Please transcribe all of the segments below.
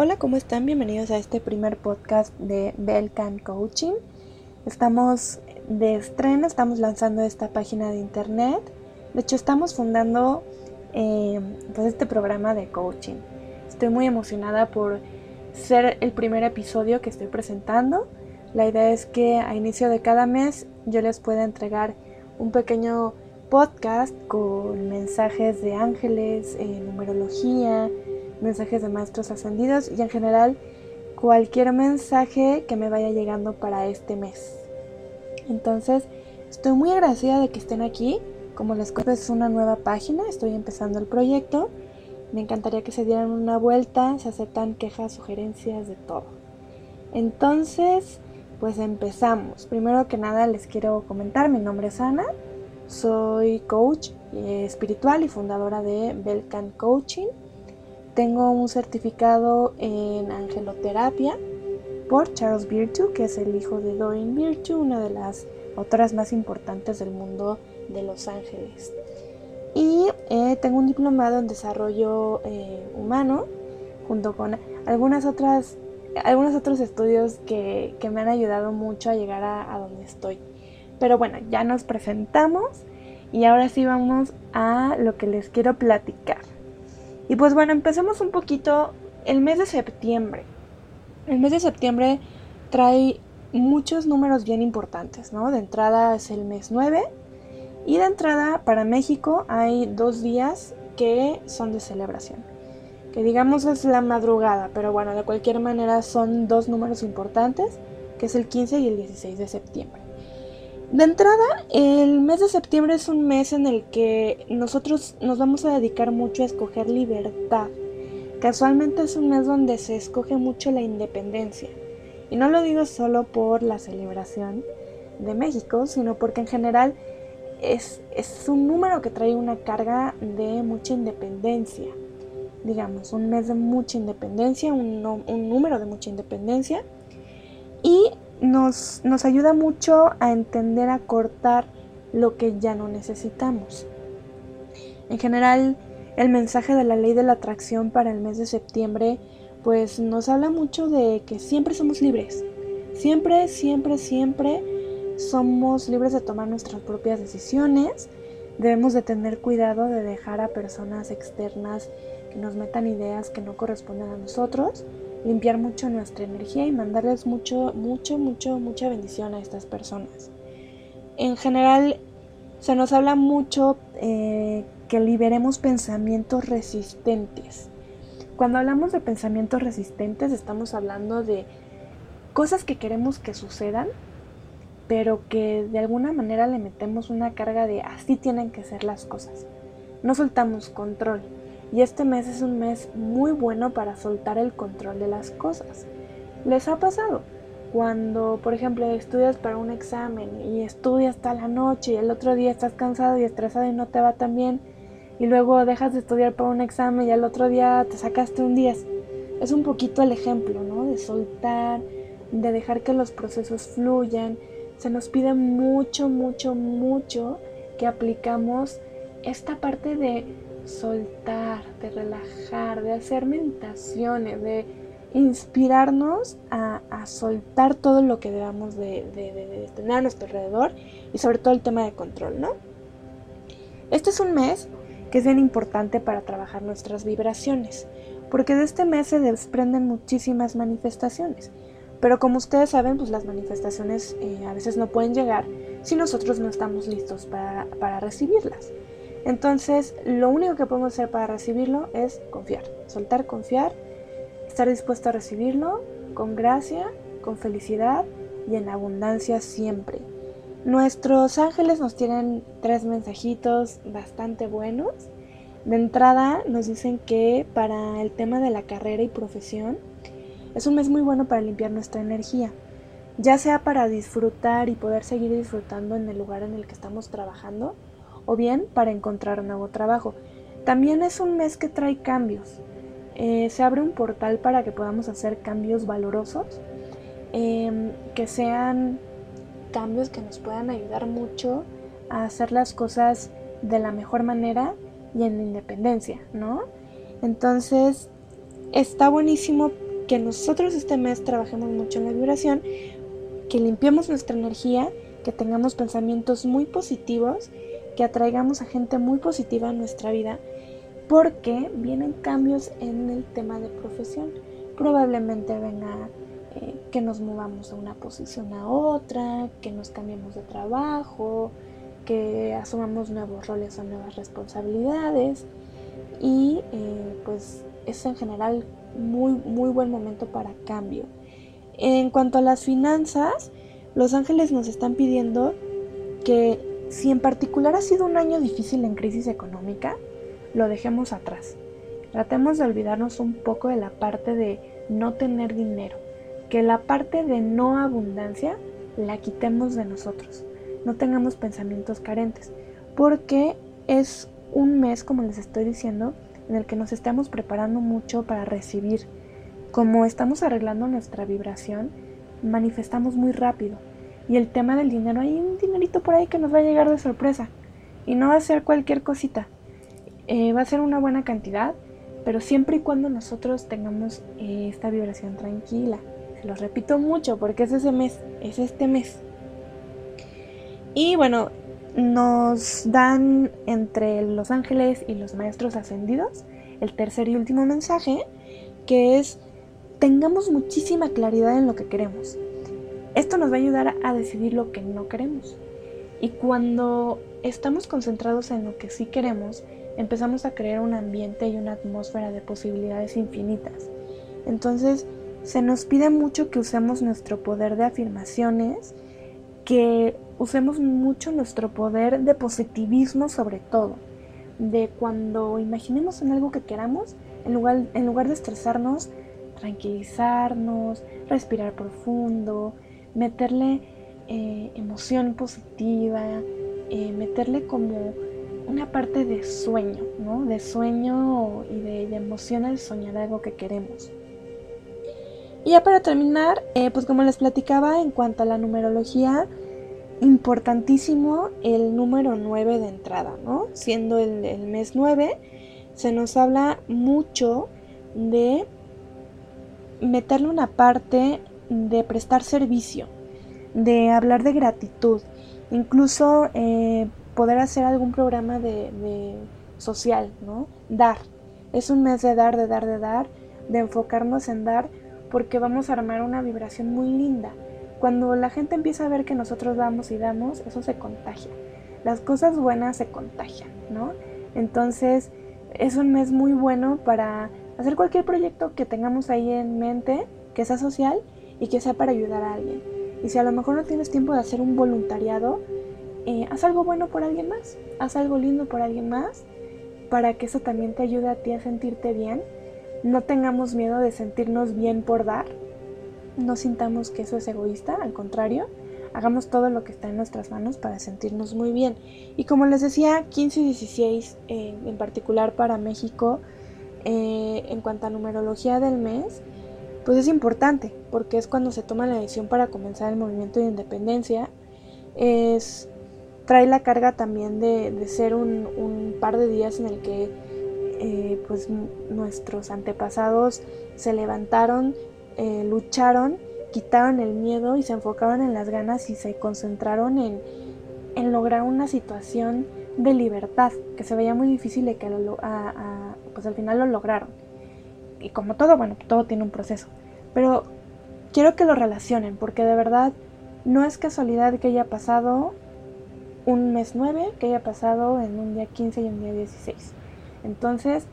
Hola, ¿cómo están? Bienvenidos a este primer podcast de Belcan Coaching. Estamos de estreno, estamos lanzando esta página de internet. De hecho, estamos fundando eh, pues este programa de coaching. Estoy muy emocionada por ser el primer episodio que estoy presentando. La idea es que a inicio de cada mes yo les pueda entregar un pequeño podcast con mensajes de ángeles, eh, numerología, mensajes de maestros ascendidos y en general cualquier mensaje que me vaya llegando para este mes. Entonces, estoy muy agradecida de que estén aquí. Como les cuento, es una nueva página, estoy empezando el proyecto. Me encantaría que se dieran una vuelta, se aceptan quejas, sugerencias, de todo. Entonces, pues empezamos. Primero que nada les quiero comentar, mi nombre es Ana, soy coach eh, espiritual y fundadora de Belcan Coaching. Tengo un certificado en angeloterapia por Charles Virtue, que es el hijo de Doreen Virtue, una de las autoras más importantes del mundo de Los Ángeles. Y eh, tengo un diplomado en desarrollo eh, humano, junto con algunas otras, algunos otros estudios que, me han ayudado mucho a llegar a donde estoy. Pero bueno, ya nos presentamos y ahora sí vamos a lo que les quiero platicar. Y pues bueno, empecemos un poquito el mes de septiembre. El mes de septiembre trae muchos números bien importantes, ¿no? De entrada es el mes 9 y de entrada para México hay dos días que son de celebración. Que digamos es la madrugada, pero bueno, de cualquier manera son dos números importantes, que es el 15 y el 16 de septiembre. De entrada, el mes de septiembre es un mes en el que nosotros nos vamos a dedicar mucho a escoger libertad. Casualmente es un mes donde se escoge mucho la independencia. Y no lo digo solo por la celebración de México, sino porque en general es, un número que trae una carga de mucha independencia. Digamos, un mes de mucha independencia, un, un número de mucha independencia. Nos ayuda mucho a entender, a cortar lo que ya no necesitamos. En general, el mensaje de la ley de la atracción para el mes de septiembre, pues nos habla mucho de que siempre somos libres. Siempre, siempre, siempre somos libres de tomar nuestras propias decisiones. Debemos de tener cuidado de dejar a personas externas que nos metan ideas que no corresponden a nosotros limpiar mucho nuestra energía y mandarles mucho, mucho, mucho, mucha bendición a estas personas. En general, se nos habla mucho eh, que liberemos pensamientos resistentes. Cuando hablamos de pensamientos resistentes, estamos hablando de cosas que queremos que sucedan, pero que de alguna manera le metemos una carga de así tienen que ser las cosas. No soltamos control. Y este mes es un mes muy bueno para soltar el control de las cosas. ¿Les ha pasado? Cuando, por ejemplo, estudias para un examen y estudias hasta la noche y el otro día estás cansado y estresado y no te va tan bien y luego dejas de estudiar para un examen y al otro día te sacaste un 10. Es un poquito el ejemplo, ¿no? De soltar, de dejar que los procesos fluyan. Se nos pide mucho, mucho, mucho que aplicamos esta parte de soltar, de relajar, de hacer meditaciones, de inspirarnos a, soltar todo lo que debamos de, tener a nuestro alrededor y sobre todo el tema de control, ¿no? Este es un mes que es bien importante para trabajar nuestras vibraciones, porque de este mes se desprenden muchísimas manifestaciones. Pero como ustedes saben, pues las manifestaciones eh, a veces no pueden llegar si nosotros no estamos listos para, para recibirlas. Entonces, lo único que podemos hacer para recibirlo es confiar, soltar, confiar, estar dispuesto a recibirlo con gracia, con felicidad y en abundancia siempre. Nuestros ángeles nos tienen tres mensajitos bastante buenos. De entrada nos dicen que para el tema de la carrera y profesión es un mes muy bueno para limpiar nuestra energía, ya sea para disfrutar y poder seguir disfrutando en el lugar en el que estamos trabajando, o bien para encontrar nuevo trabajo. También es un mes que trae cambios. Eh, se abre un portal para que podamos hacer cambios valorosos, em, que sean cambios que nos puedan ayudar mucho a hacer las cosas de la mejor manera y en independencia, ¿no? Entonces, está buenísimo que nosotros este mes trabajemos mucho en la vibración, que limpiemos nuestra energía, que tengamos pensamientos muy positivos, que atraigamos a gente muy positiva en nuestra vida, porque vienen cambios en el tema de profesión. Probablemente venga eh, que nos movamos de una posición a otra, que nos cambiemos de trabajo, que asumamos nuevos roles o nuevas responsabilidades y eh, pues es en general muy muy buen momento para cambio. En cuanto a las finanzas, los ángeles nos están pidiendo que si en particular ha sido un año difícil en crisis económica, lo dejemos atrás. Tratemos de olvidarnos un poco de la parte de no tener dinero, que la parte de no abundancia la quitemos de nosotros no tengamos pensamientos carentes, porque es un mes, como les estoy diciendo, en el que nos estamos preparando mucho para recibir. Como estamos arreglando nuestra vibración, manifestamos muy rápido. Y el tema del dinero, hay un dinerito por ahí que nos va a llegar de sorpresa. Y no va a ser cualquier cosita. Eh, va a ser una buena cantidad, pero siempre y cuando nosotros tengamos eh, esta vibración tranquila. Se los repito mucho porque es ese mes, es este mes. Y bueno, nos dan entre los ángeles y los maestros ascendidos el tercer y último mensaje, que es tengamos muchísima claridad en lo que queremos. Esto nos va a ayudar a decidir lo que no queremos. Y cuando estamos concentrados en lo que sí queremos, empezamos a crear un ambiente y una atmósfera de posibilidades infinitas. Entonces, se nos pide mucho que usemos nuestro poder de afirmaciones, que usemos mucho nuestro poder de positivismo sobre todo, de cuando imaginemos en algo que queramos, en lugar, en lugar de estresarnos, tranquilizarnos, respirar profundo, meterle eh, emoción positiva, eh, meterle como una parte de sueño, ¿no? De sueño y de, emoción al soñar algo que queremos. Y ya para terminar, eh, pues como les platicaba en cuanto a la numerología, importantísimo el número 9 de entrada, ¿no? Siendo el, mes 9, se nos habla mucho de meterle una parte de prestar servicio, de hablar de gratitud, incluso eh, poder hacer algún programa de, de, social, ¿no? Dar. Es un mes de dar, de dar, de dar, de enfocarnos en dar, porque vamos a armar una vibración muy linda. Cuando la gente empieza a ver que nosotros damos y damos, eso se contagia. Las cosas buenas se contagian, ¿no? Entonces, es un mes muy bueno para hacer cualquier proyecto que tengamos ahí en mente, que sea social y que sea para ayudar a alguien. Y si a lo mejor no tienes tiempo de hacer un voluntariado, eh, haz algo bueno por alguien más, haz algo lindo por alguien más, para que eso también te ayude a ti a sentirte bien. No tengamos miedo de sentirnos bien por dar, no sintamos que eso es egoísta, al contrario, hagamos todo lo que está en nuestras manos para sentirnos muy bien. Y como les decía, 15 y 16 eh, en particular para México, eh, en cuanto a numerología del mes, pues es importante, porque es cuando se toma la decisión para comenzar el movimiento de independencia. Es, trae la carga también de, ser un, par de días en el que eh, pues nuestros antepasados se levantaron eh, lucharon, quitaron el miedo y se enfocaron en las ganas y se concentraron en, lograr una situación de libertad, que se veía muy difícil y que pues al final lo lograron. Y como todo, bueno, todo tiene un proceso. Pero quiero que lo relacionen, porque de verdad no es casualidad que haya pasado un mes 9, que haya pasado en un día 15 y un día 16. Entonces,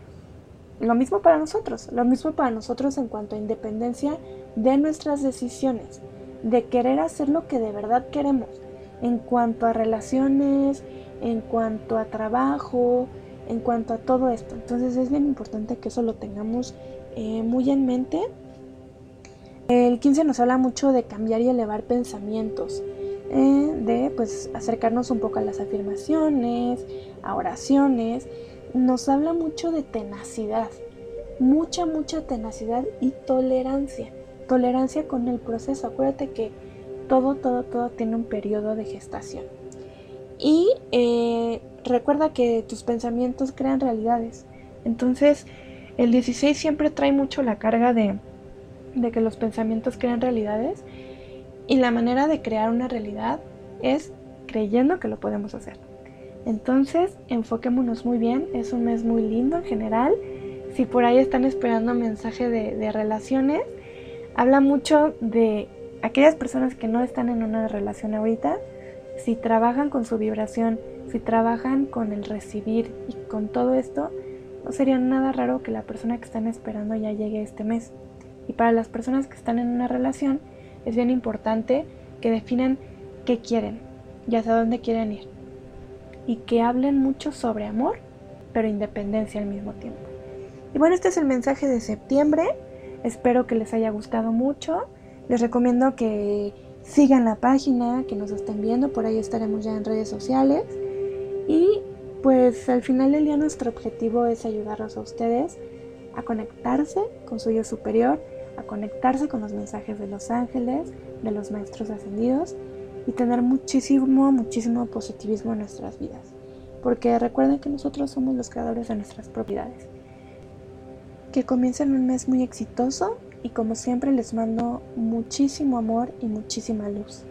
lo mismo para nosotros, lo mismo para nosotros en cuanto a independencia de nuestras decisiones, de querer hacer lo que de verdad queremos, en cuanto a relaciones, en cuanto a trabajo, en cuanto a todo esto. Entonces es bien importante que eso lo tengamos eh, muy en mente. El 15 nos habla mucho de cambiar y elevar pensamientos, eh, de pues acercarnos un poco a las afirmaciones, a oraciones nos habla mucho de tenacidad, mucha, mucha tenacidad y tolerancia. Tolerancia con el proceso. Acuérdate que todo, todo, todo tiene un periodo de gestación. Y eh, recuerda que tus pensamientos crean realidades. Entonces, el 16 siempre trae mucho la carga de, de que los pensamientos crean realidades y la manera de crear una realidad es creyendo que lo podemos hacer. Entonces, enfoquémonos muy bien, es un mes muy lindo en general. Si por ahí están esperando mensaje de, de relaciones, habla mucho de aquellas personas que no están en una relación ahorita, si trabajan con su vibración, si trabajan con el recibir y con todo esto, no sería nada raro que la persona que están esperando ya llegue este mes. Y para las personas que están en una relación, es bien importante que definan qué quieren y hacia dónde quieren ir. Y que hablen mucho sobre amor, pero independencia al mismo tiempo. Y bueno, este es el mensaje de septiembre. Espero que les haya gustado mucho. Les recomiendo que sigan la página, que nos estén viendo, por ahí estaremos ya en redes sociales. Y pues al final del día nuestro objetivo es ayudarlos a ustedes a conectarse con su yo superior, a conectarse con los mensajes de los ángeles, de los maestros ascendidos y tener muchísimo, muchísimo positivismo en nuestras vidas. Porque recuerden que nosotros somos los creadores de nuestras propiedades. Que comiencen un mes muy exitoso y como siempre les mando muchísimo amor y muchísima luz.